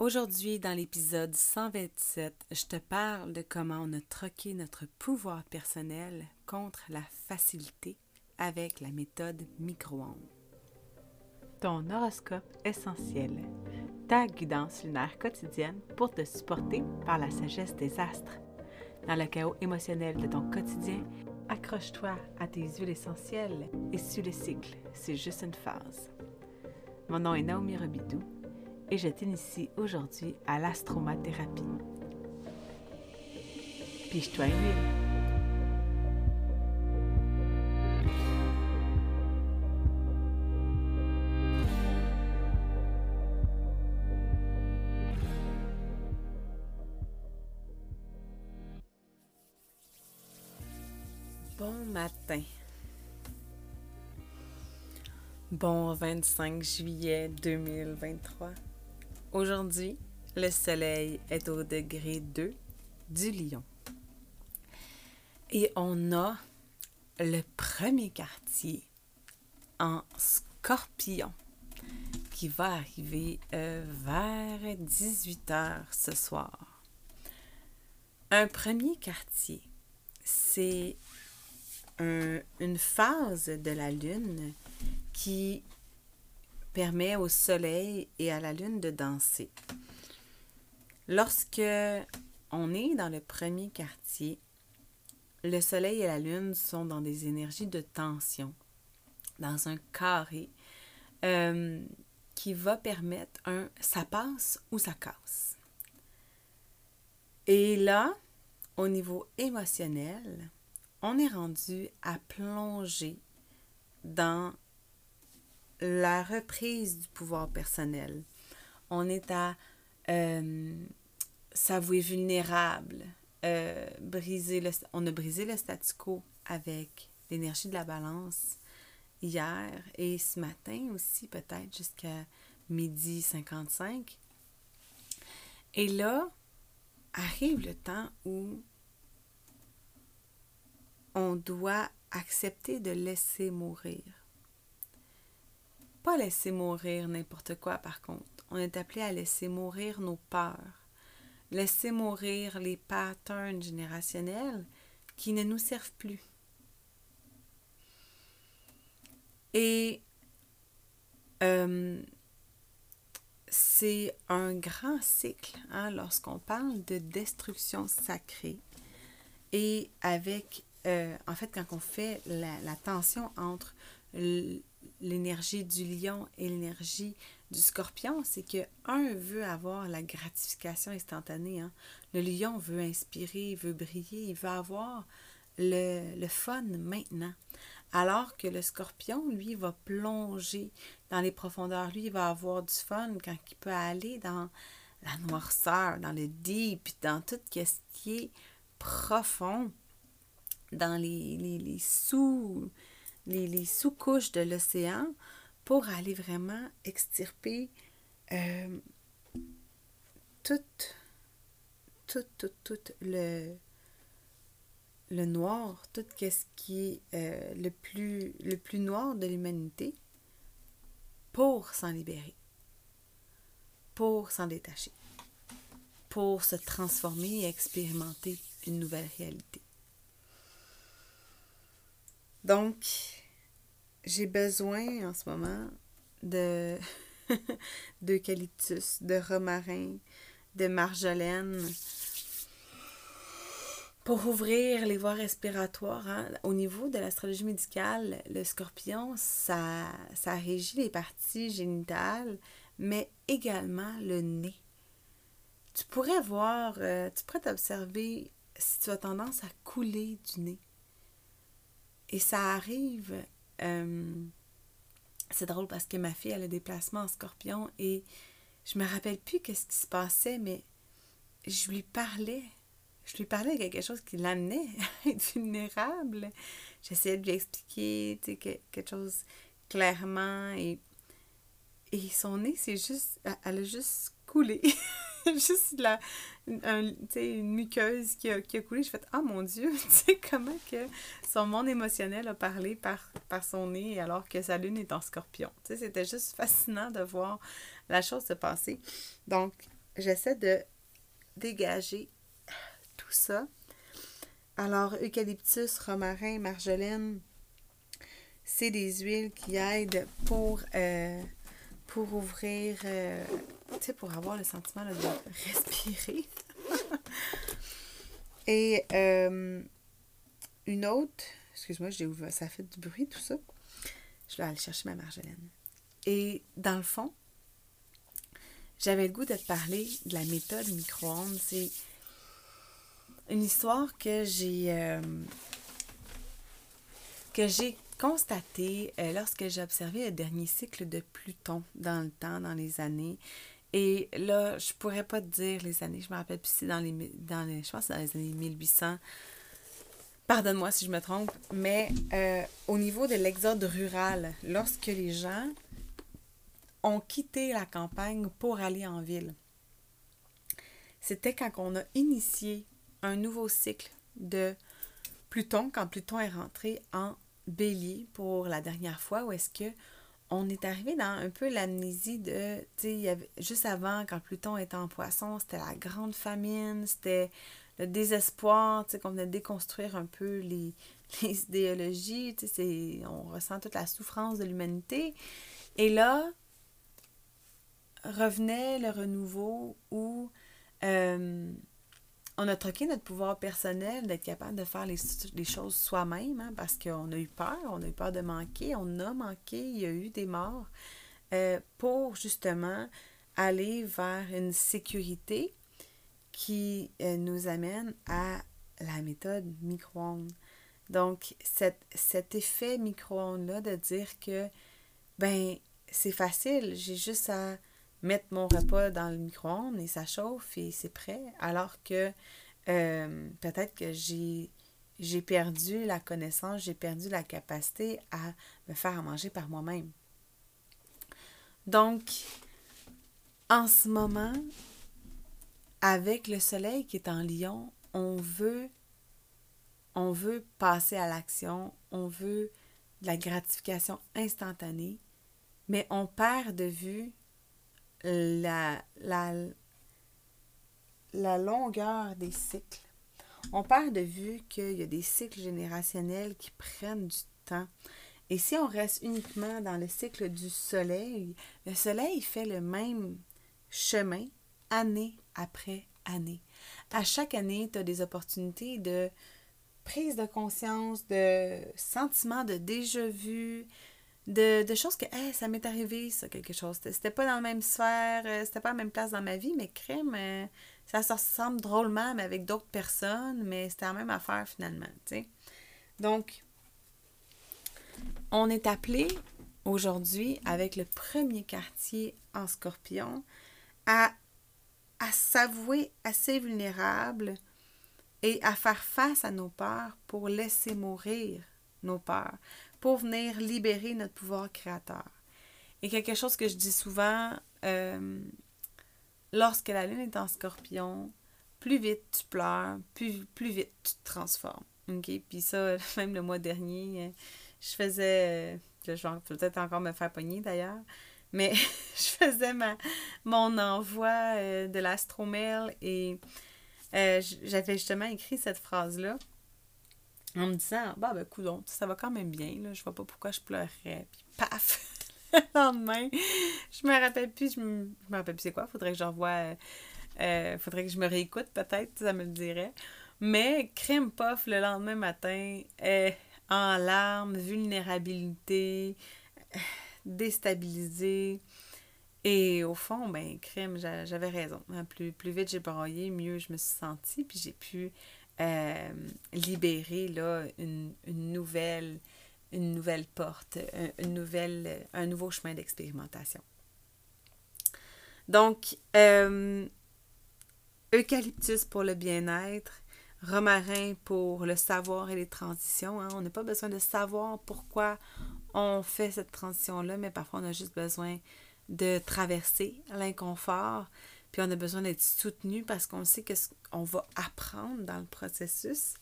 Aujourd'hui, dans l'épisode 127, je te parle de comment on a troqué notre pouvoir personnel contre la facilité avec la méthode micro-ondes. Ton horoscope essentiel, ta guidance lunaire quotidienne pour te supporter par la sagesse des astres. Dans le chaos émotionnel de ton quotidien, accroche-toi à tes huiles essentielles et suis le cycle, c'est juste une phase. Mon nom est Naomi Robidou et je t'initie aujourd'hui à l'astromathérapie. Piche-toi une huile. Bon matin. Bon 25 juillet 2023. Aujourd'hui, le soleil est au degré 2 du lion. Et on a le premier quartier en scorpion qui va arriver euh, vers 18h ce soir. Un premier quartier, c'est une phase de la lune qui permet au soleil et à la lune de danser. Lorsque on est dans le premier quartier, le soleil et la lune sont dans des énergies de tension, dans un carré euh, qui va permettre un ça passe ou ça casse. Et là, au niveau émotionnel, on est rendu à plonger dans la reprise du pouvoir personnel. On est à euh, s'avouer vulnérable, euh, on a brisé le statu quo avec l'énergie de la balance hier et ce matin aussi, peut-être jusqu'à midi 55. Et là, arrive le temps où on doit accepter de laisser mourir pas laisser mourir n'importe quoi, par contre. On est appelé à laisser mourir nos peurs, laisser mourir les patterns générationnels qui ne nous servent plus. Et euh, c'est un grand cycle hein, lorsqu'on parle de destruction sacrée et avec, euh, en fait, quand on fait la, la tension entre l'énergie du lion et l'énergie du scorpion, c'est que un veut avoir la gratification instantanée. Hein. Le lion veut inspirer, il veut briller, il veut avoir le, le, fun maintenant. Alors que le scorpion, lui, va plonger dans les profondeurs. Lui, il va avoir du fun quand il peut aller dans la noirceur, dans le deep, dans tout ce qui est profond, dans les, les, les sous les, sous-couches de l'océan pour aller vraiment extirper euh, tout, tout, tout, tout le, le noir, tout ce qui est euh, le, plus, le plus noir de l'humanité pour s'en libérer, pour s'en détacher, pour se transformer et expérimenter une nouvelle réalité. Donc, j'ai besoin en ce moment de d'eucalyptus, de romarin, de marjolaine pour ouvrir les voies respiratoires. Hein. Au niveau de l'astrologie médicale, le scorpion, ça, ça régit les parties génitales, mais également le nez. Tu pourrais voir, euh, tu pourrais t'observer si tu as tendance à couler du nez. Et ça arrive. Euh, c'est drôle parce que ma fille, a des placements en scorpion et je me rappelle plus qu'est-ce qui se passait, mais je lui parlais. Je lui parlais de quelque chose qui l'amenait à être vulnérable. J'essayais de lui expliquer quelque chose clairement et, et son nez, c'est juste. Elle a juste coulé. juste la, une muqueuse qui a, qui a coulé. Je fait Ah mon Dieu, tu comment que son monde émotionnel a parlé par, par son nez alors que sa lune est en scorpion. C'était juste fascinant de voir la chose se passer. Donc, j'essaie de dégager tout ça. Alors, eucalyptus, romarin, marjolaine, c'est des huiles qui aident pour, euh, pour ouvrir, euh, tu sais, pour avoir le sentiment de respirer. Et euh, une autre, excuse-moi, j'ai ouvert, ça fait du bruit tout ça. Je vais aller chercher ma marjolaine. Et dans le fond, j'avais le goût de te parler de la méthode micro-ondes. C'est une histoire que j'ai euh, que j'ai constatée euh, lorsque j'ai observé le dernier cycle de Pluton dans le temps, dans les années. Et là, je pourrais pas te dire les années, je me rappelle plus si dans les, dans les, je pense dans les années 1800. Pardonne-moi si je me trompe, mais euh, au niveau de l'exode rural, lorsque les gens ont quitté la campagne pour aller en ville, c'était quand on a initié un nouveau cycle de Pluton, quand Pluton est rentré en bélier pour la dernière fois, où est-ce que on est arrivé dans un peu l'amnésie de, tu sais, juste avant, quand Pluton était en poisson, c'était la grande famine, c'était le désespoir, tu sais, qu'on venait déconstruire un peu les, les idéologies, tu sais, on ressent toute la souffrance de l'humanité. Et là, revenait le renouveau où euh, on a troqué notre pouvoir personnel d'être capable de faire les, choses soi-même, hein, parce qu'on a eu peur, on a eu peur de manquer, on a manqué, il y a eu des morts, euh, pour justement aller vers une sécurité qui euh, nous amène à la méthode micro-ondes. Donc, cet effet micro-ondes-là de dire que, ben, c'est facile, j'ai juste à mettre mon repas dans le micro-ondes et ça chauffe et c'est prêt. Alors que euh, peut-être que j'ai, perdu la connaissance, j'ai perdu la capacité à me faire à manger par moi-même. Donc, en ce moment, avec le soleil qui est en lion, on veut, on veut passer à l'action, on veut de la gratification instantanée, mais on perd de vue la, la, la longueur des cycles. On perd de vue qu'il y a des cycles générationnels qui prennent du temps. Et si on reste uniquement dans le cycle du soleil, le soleil fait le même chemin année après année. À chaque année, tu as des opportunités de prise de conscience, de sentiment de déjà vu, de, choses que, ça m'est arrivé, ça, quelque chose. C'était pas dans la même sphère, euh, c'était pas la même place dans ma vie, mais crème, euh, ça se ressemble drôlement, mais avec d'autres personnes, mais c'était la même affaire finalement, tu sais. Donc, on est appelé aujourd'hui, avec le premier quartier en scorpion, à, à s'avouer assez vulnérable et à faire face à nos peurs pour laisser mourir nos peurs, pour venir libérer notre pouvoir créateur. Et quelque chose que je dis souvent, euh, lorsque la lune est en scorpion, plus vite tu pleures, plus, plus vite tu te transformes. OK? Puis ça, même le mois dernier, euh, je faisais, euh, je vais peut-être encore me faire pogner d'ailleurs, mais je faisais ma, mon envoi de l'astromail et j'avais justement écrit cette phrase-là en me disant bah ben coudon, ça va quand même bien là, je vois pas pourquoi je pleurerais puis paf! Le lendemain je me rappelle plus je me, me rappelle plus c'est quoi faudrait que j'envoie euh, euh, faudrait que je me réécoute peut-être ça me le dirait. Mais crème puff le lendemain matin en larmes vulnérabilité déstabilisée et au fond, ben, crème, j'avais raison. Plus, plus vite j'ai broyé, mieux je me suis sentie, puis j'ai pu euh, libérer là, une, nouvelle, porte, un nouveau chemin d'expérimentation. Donc, euh, eucalyptus pour le bien-être, romarin pour le savoir et les transitions. Hein. On n'a pas besoin de savoir pourquoi on fait cette transition-là, mais parfois on a juste besoin de traverser l'inconfort, puis on a besoin d'être soutenu parce qu'on sait qu'on va apprendre dans le processus.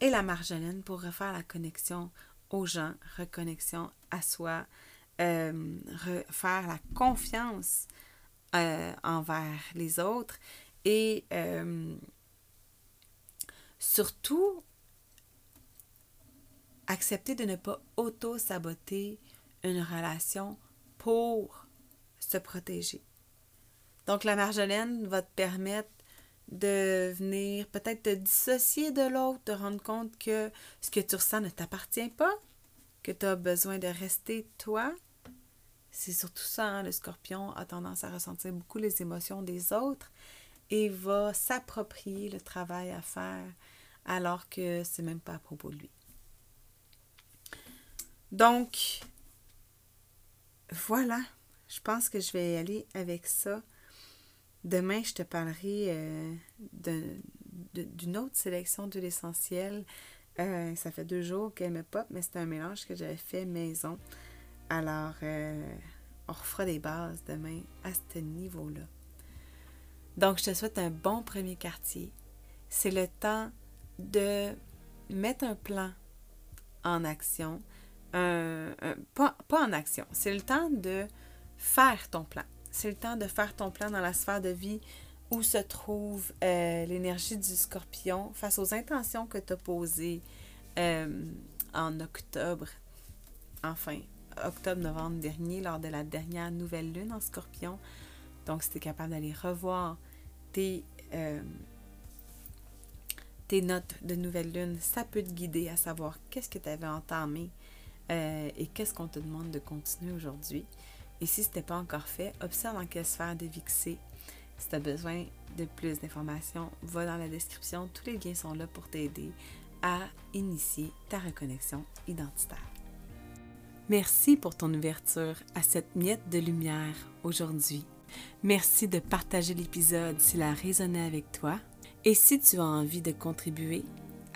Et la marjolaine pour refaire la connexion aux gens, reconnexion à soi, euh, refaire la confiance euh, envers les autres et euh, surtout accepter de ne pas auto-saboter une relation pour se protéger. Donc la marjolaine va te permettre de venir peut-être te dissocier de l'autre, te rendre compte que ce que tu ressens ne t'appartient pas, que tu as besoin de rester toi. C'est surtout ça, hein, le scorpion a tendance à ressentir beaucoup les émotions des autres et va s'approprier le travail à faire alors que c'est même pas à propos de lui. Donc, voilà, je pense que je vais y aller avec ça. Demain, je te parlerai euh, d'une autre sélection de l'essentiel. Euh, ça fait deux jours qu'elle me pop, mais c'est un mélange que j'avais fait maison. Alors, euh, on refera des bases demain à ce niveau-là. Donc, je te souhaite un bon premier quartier. C'est le temps de mettre un plan en action. pas en action, c'est le temps de faire ton plan c'est le temps de faire ton plan dans la sphère de vie où se trouve euh, l'énergie du scorpion face aux intentions que tu as posées euh, en octobre, enfin, octobre-novembre dernier, lors de la dernière nouvelle lune en scorpion. Donc, si tu es capable d'aller revoir tes, euh, tes notes de nouvelle lune, ça peut te guider à savoir qu'est-ce que tu avais entamé et qu'est-ce qu'on te demande de continuer aujourd'hui. Et si ce n'était pas encore fait, observe dans quelle sphère de vie Si tu as besoin de plus d'informations, va dans la description. Tous les liens sont là pour t'aider à initier ta reconnexion identitaire. Merci pour ton ouverture à cette miette de lumière aujourd'hui. Merci de partager l'épisode s'il a résonné avec toi et si tu as envie de contribuer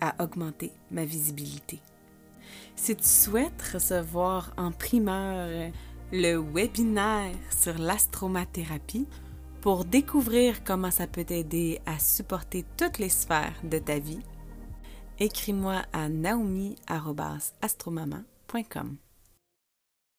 à augmenter ma visibilité. Si tu souhaites recevoir en primeur le webinaire sur l'astromathérapie pour découvrir comment ça peut t'aider à supporter toutes les sphères de ta vie, écris-moi à naomi.astromama.com.